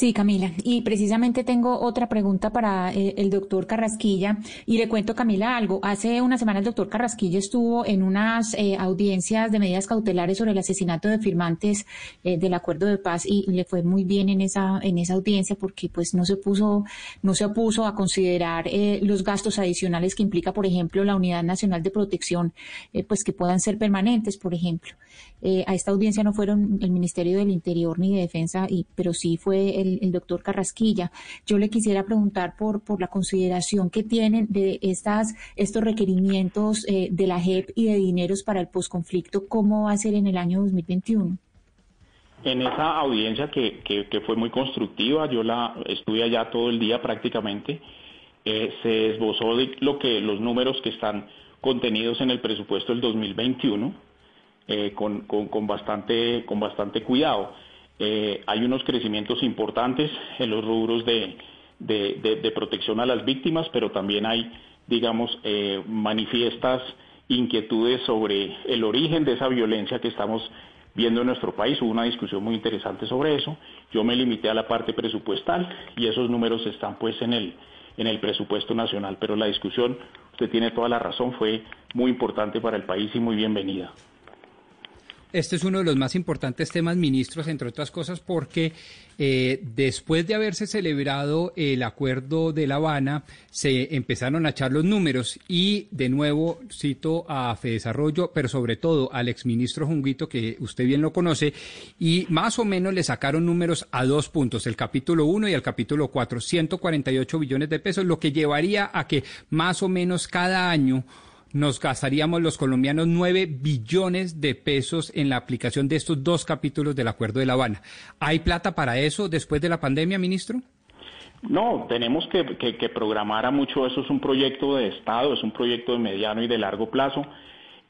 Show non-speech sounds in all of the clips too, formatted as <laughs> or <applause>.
Sí, Camila. Y precisamente tengo otra pregunta para eh, el doctor Carrasquilla. Y le cuento, Camila, algo. Hace una semana el doctor Carrasquilla estuvo en unas eh, audiencias de medidas cautelares sobre el asesinato de firmantes eh, del acuerdo de paz y le fue muy bien en esa, en esa audiencia porque pues no se puso, no se opuso a considerar los gastos adicionales que implica, por ejemplo, la Unidad Nacional de Protección, pues que puedan ser permanentes, por ejemplo. a esta audiencia no fueron el Ministerio del Interior ni de Defensa, y, pero sí fue el, doctor Carrasquilla. Yo le quisiera preguntar por, por la consideración que tienen de estas, estos requerimientos eh, de la JEP y de dineros para el posconflicto, ¿cómo va a ser en el año 2021? En esa audiencia que, fue muy constructiva, yo la estuve allá todo el día prácticamente, eh, se esbozó lo que los números que están contenidos en el presupuesto del 2021 eh, con, con, bastante, con bastante cuidado. Eh, hay unos crecimientos importantes en los rubros de, protección a las víctimas, pero también hay, digamos, eh, manifiestas inquietudes sobre el origen de esa violencia que estamos viendo en nuestro país. Hubo una discusión muy interesante sobre eso. Yo me limité a la parte presupuestal y esos números están pues en el, en el presupuesto nacional. Pero la discusión, usted tiene toda la razón, fue muy importante para el país y muy bienvenida. Este es uno de los más importantes temas, ministros, entre otras cosas, porque eh, después de haberse celebrado el acuerdo de La Habana, se empezaron a echar los números y, de nuevo, cito a Desarrollo, pero sobre todo al exministro Junguito, que usted bien lo conoce, y más o menos le sacaron números a dos puntos, el capítulo 1 y el capítulo 4, 148 billones de pesos, lo que llevaría a que más o menos cada año nos gastaríamos los colombianos 9 billones de pesos en la aplicación de estos dos capítulos del Acuerdo de La Habana. ¿Hay plata para eso después de la pandemia, ministro? No, tenemos que, programar a mucho. Eso es un proyecto de Estado, es un proyecto de mediano y de largo plazo.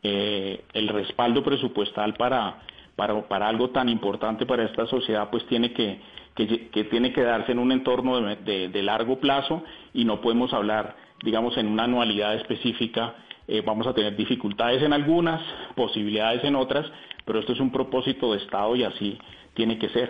Eh, el respaldo presupuestal para, para, algo tan importante para esta sociedad, pues tiene que, que, tiene que darse en un entorno de largo plazo y no podemos hablar, digamos, en una anualidad específica eh, vamos a tener dificultades en algunas, posibilidades en otras, pero esto es un propósito de Estado y así tiene que ser.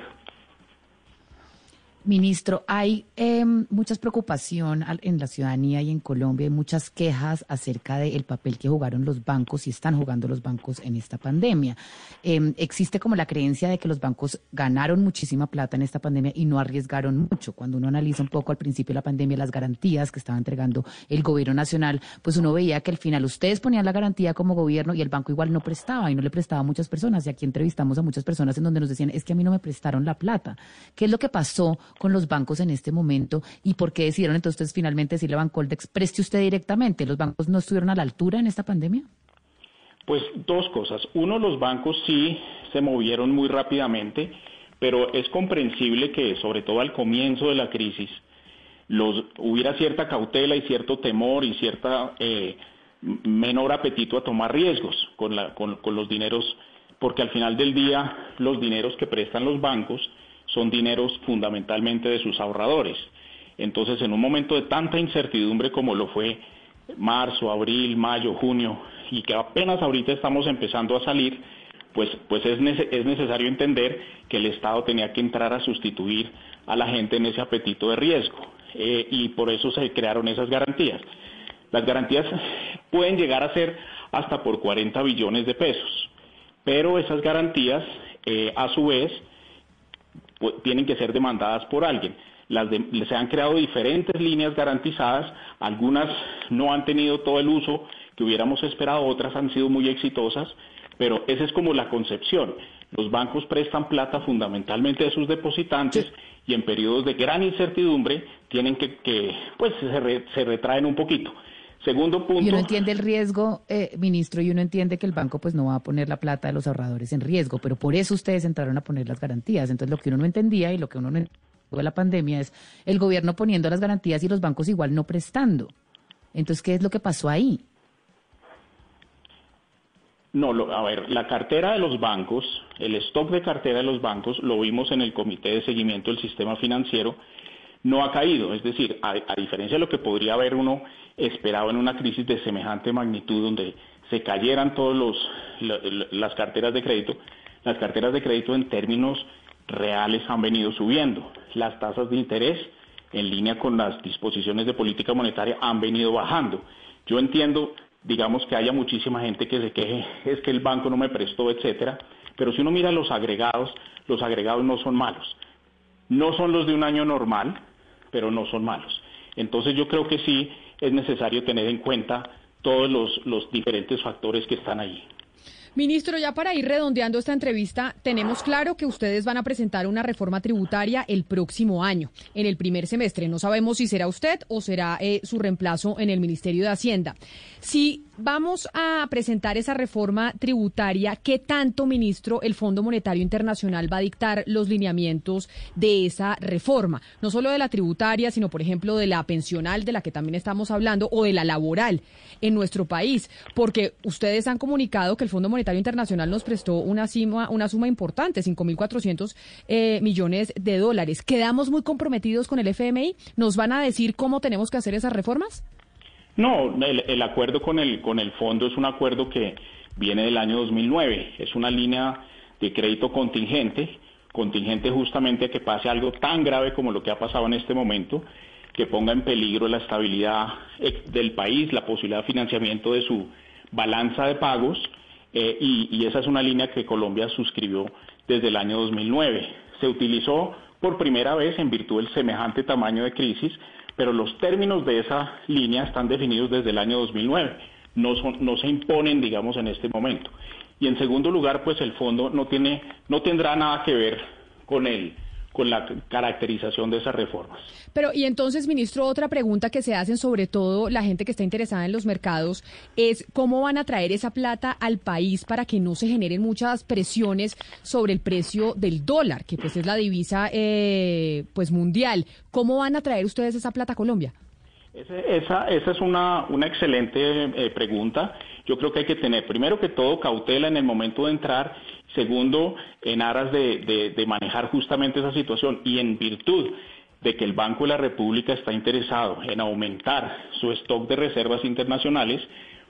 Ministro, hay eh, mucha preocupación en la ciudadanía y en Colombia, hay muchas quejas acerca del papel que jugaron los bancos y están jugando los bancos en esta pandemia. Em, existe como la creencia de que los bancos ganaron muchísima plata en esta pandemia y no arriesgaron mucho. Cuando uno analiza un poco al principio de la pandemia las garantías que estaba entregando el gobierno nacional, pues uno veía que al final ustedes ponían la garantía como gobierno y el banco igual no prestaba y no le prestaba a muchas personas. Y aquí entrevistamos a muchas personas en donde nos decían, es que a mí no me prestaron la plata. ¿Qué es lo que pasó? Con los bancos en este momento y por qué decidieron entonces finalmente decirle a Bancoldex, preste usted directamente? ¿Los bancos no estuvieron a la altura en esta pandemia? Pues dos cosas. Uno, los bancos sí se movieron muy rápidamente, pero es comprensible que, sobre todo al comienzo de la crisis, los, hubiera cierta cautela y cierto temor y cierta eh, menor apetito a tomar riesgos con, la, con los dineros, porque al final del día los dineros que prestan los bancos son dineros fundamentalmente de sus ahorradores. Entonces, en un momento de tanta incertidumbre como lo fue marzo, abril, mayo, junio, y que apenas ahorita estamos empezando a salir, pues, pues es, es necesario entender que el Estado tenía que entrar a sustituir a la gente en ese apetito de riesgo. Eh, y por eso se crearon esas garantías. Las garantías pueden llegar a ser hasta por 40 billones de pesos, pero esas garantías, eh, a su vez, pues, tienen que ser demandadas por alguien. Las se han creado diferentes líneas garantizadas, algunas no han tenido todo el uso que hubiéramos esperado, otras han sido muy exitosas, pero esa es como la concepción. Los bancos prestan plata fundamentalmente a sus depositantes y en periodos de gran incertidumbre tienen que, que pues se, se retraen un poquito. Segundo punto. Y uno entiende el riesgo, eh, ministro, y uno entiende que el banco pues no va a poner la plata de los ahorradores en riesgo, pero por eso ustedes entraron a poner las garantías. Entonces, lo que uno no entendía y lo que uno no entendía de la pandemia es el gobierno poniendo las garantías y los bancos igual no prestando. Entonces, ¿qué es lo que pasó ahí? No, lo, a ver, la cartera de los bancos, el stock de cartera de los bancos, lo vimos en el Comité de Seguimiento del Sistema Financiero, no ha caído. Es decir, a, diferencia de lo que podría haber uno esperado en una crisis de semejante magnitud donde se cayeran todas las carteras de crédito, las carteras de crédito en términos reales han venido subiendo. Las tasas de interés en línea con las disposiciones de política monetaria han venido bajando. Yo entiendo, digamos, que haya muchísima gente que se queje, es que el banco no me prestó, etcétera, pero si uno mira los agregados, los agregados no son malos. No son los de un año normal, pero no son malos. Entonces yo creo que sí es necesario tener en cuenta todos los, diferentes factores que están ahí. Ministro, ya para ir redondeando esta entrevista, tenemos claro que ustedes van a presentar una reforma tributaria el próximo año, en el primer semestre. No sabemos si será usted o será eh, su reemplazo en el Ministerio de Hacienda. Si vamos a presentar esa reforma tributaria, ¿qué tanto, ministro, el Fondo Monetario Internacional va a dictar los lineamientos de esa reforma? No solo de la tributaria, sino, por ejemplo, de la pensional, de la que también estamos hablando, o de la laboral en nuestro país, porque ustedes han comunicado que el Fondo Monetario Internacional nos prestó una, suma, una suma importante, 5.400 eh, millones de dólares. ¿Quedamos muy comprometidos con el FMI? ¿Nos van a decir cómo tenemos que hacer esas reformas? No, el, acuerdo con el, con el fondo es un acuerdo que viene del año 2009. Es una línea de crédito contingente, contingente justamente que pase algo tan grave como lo que ha pasado en este momento, que ponga en peligro la estabilidad eh, del país, la posibilidad de financiamiento de su balanza de pagos, eh, y, y esa es una línea que Colombia suscribió desde el año 2009. Se utilizó por primera vez en virtud del semejante tamaño de crisis pero los términos de esa línea están definidos desde el año 2009, no, son, no se imponen, digamos, en este momento. Y en segundo lugar, pues el fondo no, tiene, no tendrá nada que ver con el, con la caracterización de esas reformas. Pero, y entonces, ministro, otra pregunta que se hacen sobre todo la gente que está interesada en los mercados es cómo van a traer esa plata al país para que no se generen muchas presiones sobre el precio del dólar, que pues es la divisa eh, pues mundial. ¿Cómo van a traer ustedes esa plata a Colombia? esa, esa es una, una excelente eh, pregunta. Yo creo que hay que tener, primero que todo, cautela en el momento de entrar Segundo, en aras de, manejar justamente esa situación y en virtud de que el Banco de la República está interesado en aumentar su stock de reservas internacionales,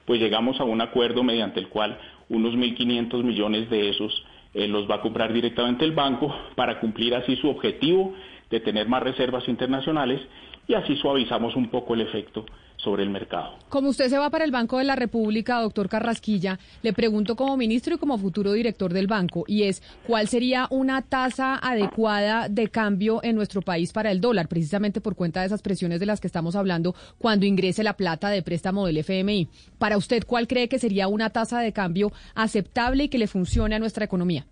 pues llegamos a un acuerdo mediante el cual unos 1.500 millones de esos eh, los va a comprar directamente el banco para cumplir así su objetivo de tener más reservas internacionales y así suavizamos un poco el efecto sobre el mercado. Como usted se va para el Banco de la República, doctor Carrasquilla, le pregunto como ministro y como futuro director del banco, y es, ¿cuál sería una tasa adecuada de cambio en nuestro país para el dólar, precisamente por cuenta de esas presiones de las que estamos hablando cuando ingrese la plata de préstamo del FMI? Para usted, ¿cuál cree que sería una tasa de cambio aceptable y que le funcione a nuestra economía?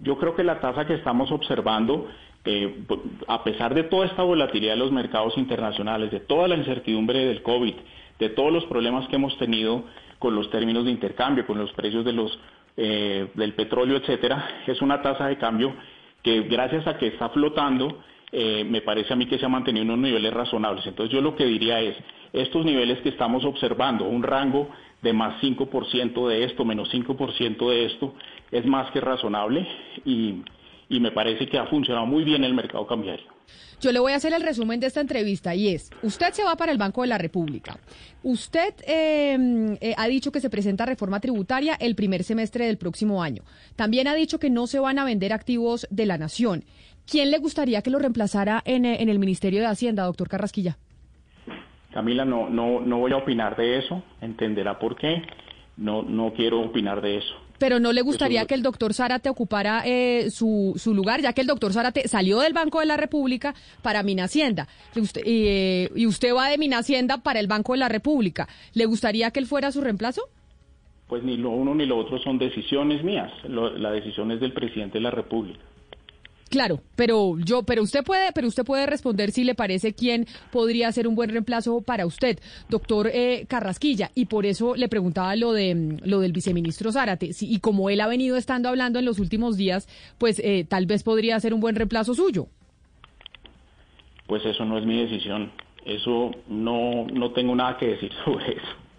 Yo creo que la tasa que estamos observando eh, a pesar de toda esta volatilidad de los mercados internacionales, de toda la incertidumbre del COVID, de todos los problemas que hemos tenido con los términos de intercambio, con los precios de los, eh, del petróleo, etcétera, es una tasa de cambio que gracias a que está flotando, eh, me parece a mí que se ha mantenido en unos niveles razonables. Entonces yo lo que diría es, estos niveles que estamos observando, un rango de más 5% de esto, menos 5% de esto, es más que razonable y y me parece que ha funcionado muy bien el mercado cambiario. Yo le voy a hacer el resumen de esta entrevista y es, usted se va para el Banco de la República. Usted em, eh, ha dicho que se presenta reforma tributaria el primer semestre del próximo año. También ha dicho que no se van a vender activos de la nación. ¿Quién le gustaría que lo reemplazara en, eh, en el Ministerio de Hacienda, doctor Carrasquilla? Camila, no, no, no voy a opinar de eso, entenderá por qué. No, no quiero opinar de eso. Pero no le gustaría que el doctor Zárate ocupara eh, su, su, lugar, ya que el doctor Zárate salió del Banco de la República para Minacienda y usted, eh, y usted va de Minacienda para el Banco de la República. ¿Le gustaría que él fuera su reemplazo? Pues ni lo uno ni lo otro son decisiones mías. la decisión es del presidente de la República. Claro, pero yo, pero usted puede, pero usted puede responder si le parece quién podría ser un buen reemplazo para usted, doctor eh, Carrasquilla, y por eso le preguntaba lo de lo del viceministro Zárate, y como él ha venido estando hablando en los últimos días, pues eh, tal vez podría ser un buen reemplazo suyo. Pues eso no es mi decisión, eso no no tengo nada que decir <laughs> sobre eso.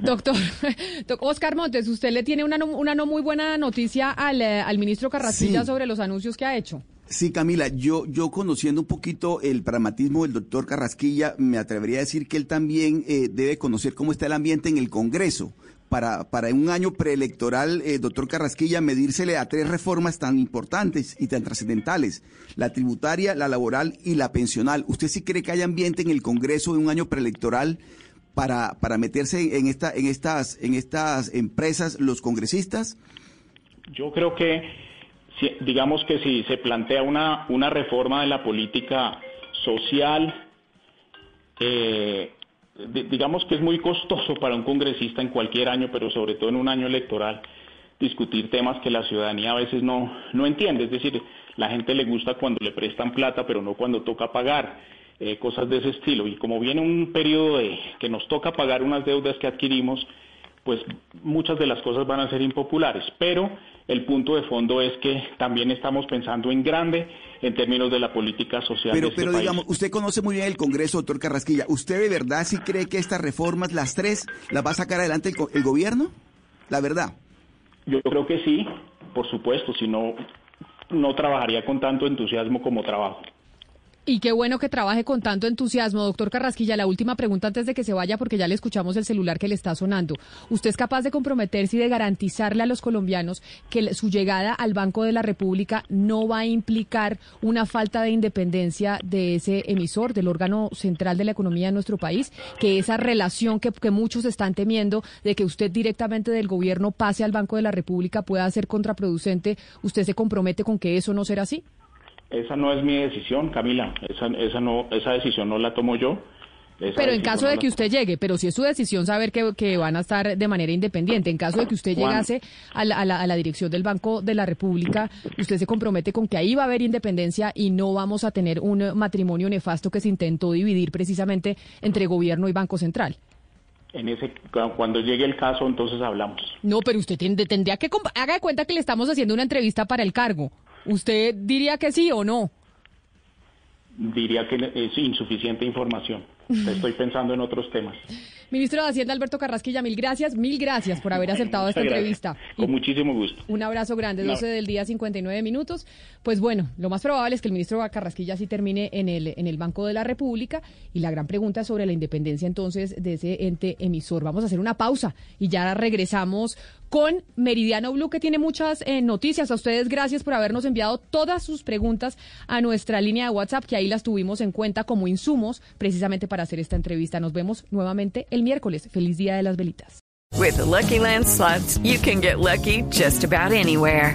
Doctor, <laughs> Oscar Montes, usted le tiene una no, una no muy buena noticia al, eh, al ministro Carrasquilla Sí. sobre los anuncios que ha hecho. Sí, Camila, yo, yo conociendo un poquito el pragmatismo del doctor Carrasquilla, me atrevería a decir que él también eh, debe conocer cómo está el ambiente en el Congreso. Para, para un año preelectoral, eh, doctor Carrasquilla, medírsele a tres reformas tan importantes y tan trascendentales, la tributaria, la laboral y la pensional. ¿Usted sí cree que hay ambiente en el Congreso en un año preelectoral para, para meterse en, esta, en, estas, en estas empresas los congresistas? Yo creo que, digamos que si se plantea una, una reforma de la política social, eh, di- digamos que es muy costoso para un congresista en cualquier año, pero sobre todo en un año electoral, discutir temas que la ciudadanía a veces no, no entiende. Es decir, la gente le gusta cuando le prestan plata, pero no cuando toca pagar, eh, cosas de ese estilo. Y como viene un periodo de que nos toca pagar unas deudas que adquirimos, pues muchas de las cosas van a ser impopulares. Pero el punto de fondo es que también estamos pensando en grande en términos de la política social Pero, de este pero país. digamos, usted conoce muy bien el Congreso, doctor Carrasquilla. ¿Usted de verdad sí cree que estas reformas, las tres, las va a sacar adelante el, el gobierno? La verdad. Yo creo que sí, por supuesto, si no, no trabajaría con tanto entusiasmo como trabajo. Y qué bueno que trabaje con tanto entusiasmo, doctor Carrasquilla. La última pregunta antes de que se vaya, porque ya le escuchamos el celular que le está sonando. ¿Usted es capaz de comprometerse y de garantizarle a los colombianos que su llegada al Banco de la República no va a implicar una falta de independencia de ese emisor, del órgano central de la economía de nuestro país? Que esa relación que, que muchos están temiendo de que usted directamente del gobierno pase al Banco de la República pueda ser contraproducente, ¿usted se compromete con que eso no será así? Esa no es mi decisión, Camila. Esa, esa, no, esa decisión no la tomo yo. Esa Pero en caso no de que usted llegue, pero si es su decisión saber que, que van a estar de manera independiente, en caso de que usted llegase a la, a, la, a la dirección del Banco de la República, usted se compromete con que ahí va a haber independencia y no vamos a tener un matrimonio nefasto que se intentó dividir precisamente entre gobierno y Banco Central. En ese, cuando llegue el caso, entonces hablamos. No, pero usted ten- tendría que... Haga de cuenta que le estamos haciendo una entrevista para el cargo. ¿Usted diría que sí o no? Diría que es insuficiente información. Estoy pensando en otros temas. Ministro de Hacienda Alberto Carrasquilla, mil gracias, mil gracias por haber aceptado esta gracias. entrevista. Con muchísimo gusto. Un abrazo grande, No. 12 del día, 59 minutos. Pues bueno, lo más probable es que el ministro Carrasquilla sí termine en el, en el Banco de la República y la gran pregunta es sobre la independencia entonces de ese ente emisor. Vamos a hacer una pausa y ya regresamos con Meridiano Blue que tiene muchas eh, noticias. A ustedes gracias por habernos enviado todas sus preguntas a nuestra línea de WhatsApp que ahí las tuvimos en cuenta como insumos precisamente para hacer esta entrevista. Nos vemos nuevamente el miércoles. Feliz Día de las Velitas. With Lucky you can get lucky just about anywhere.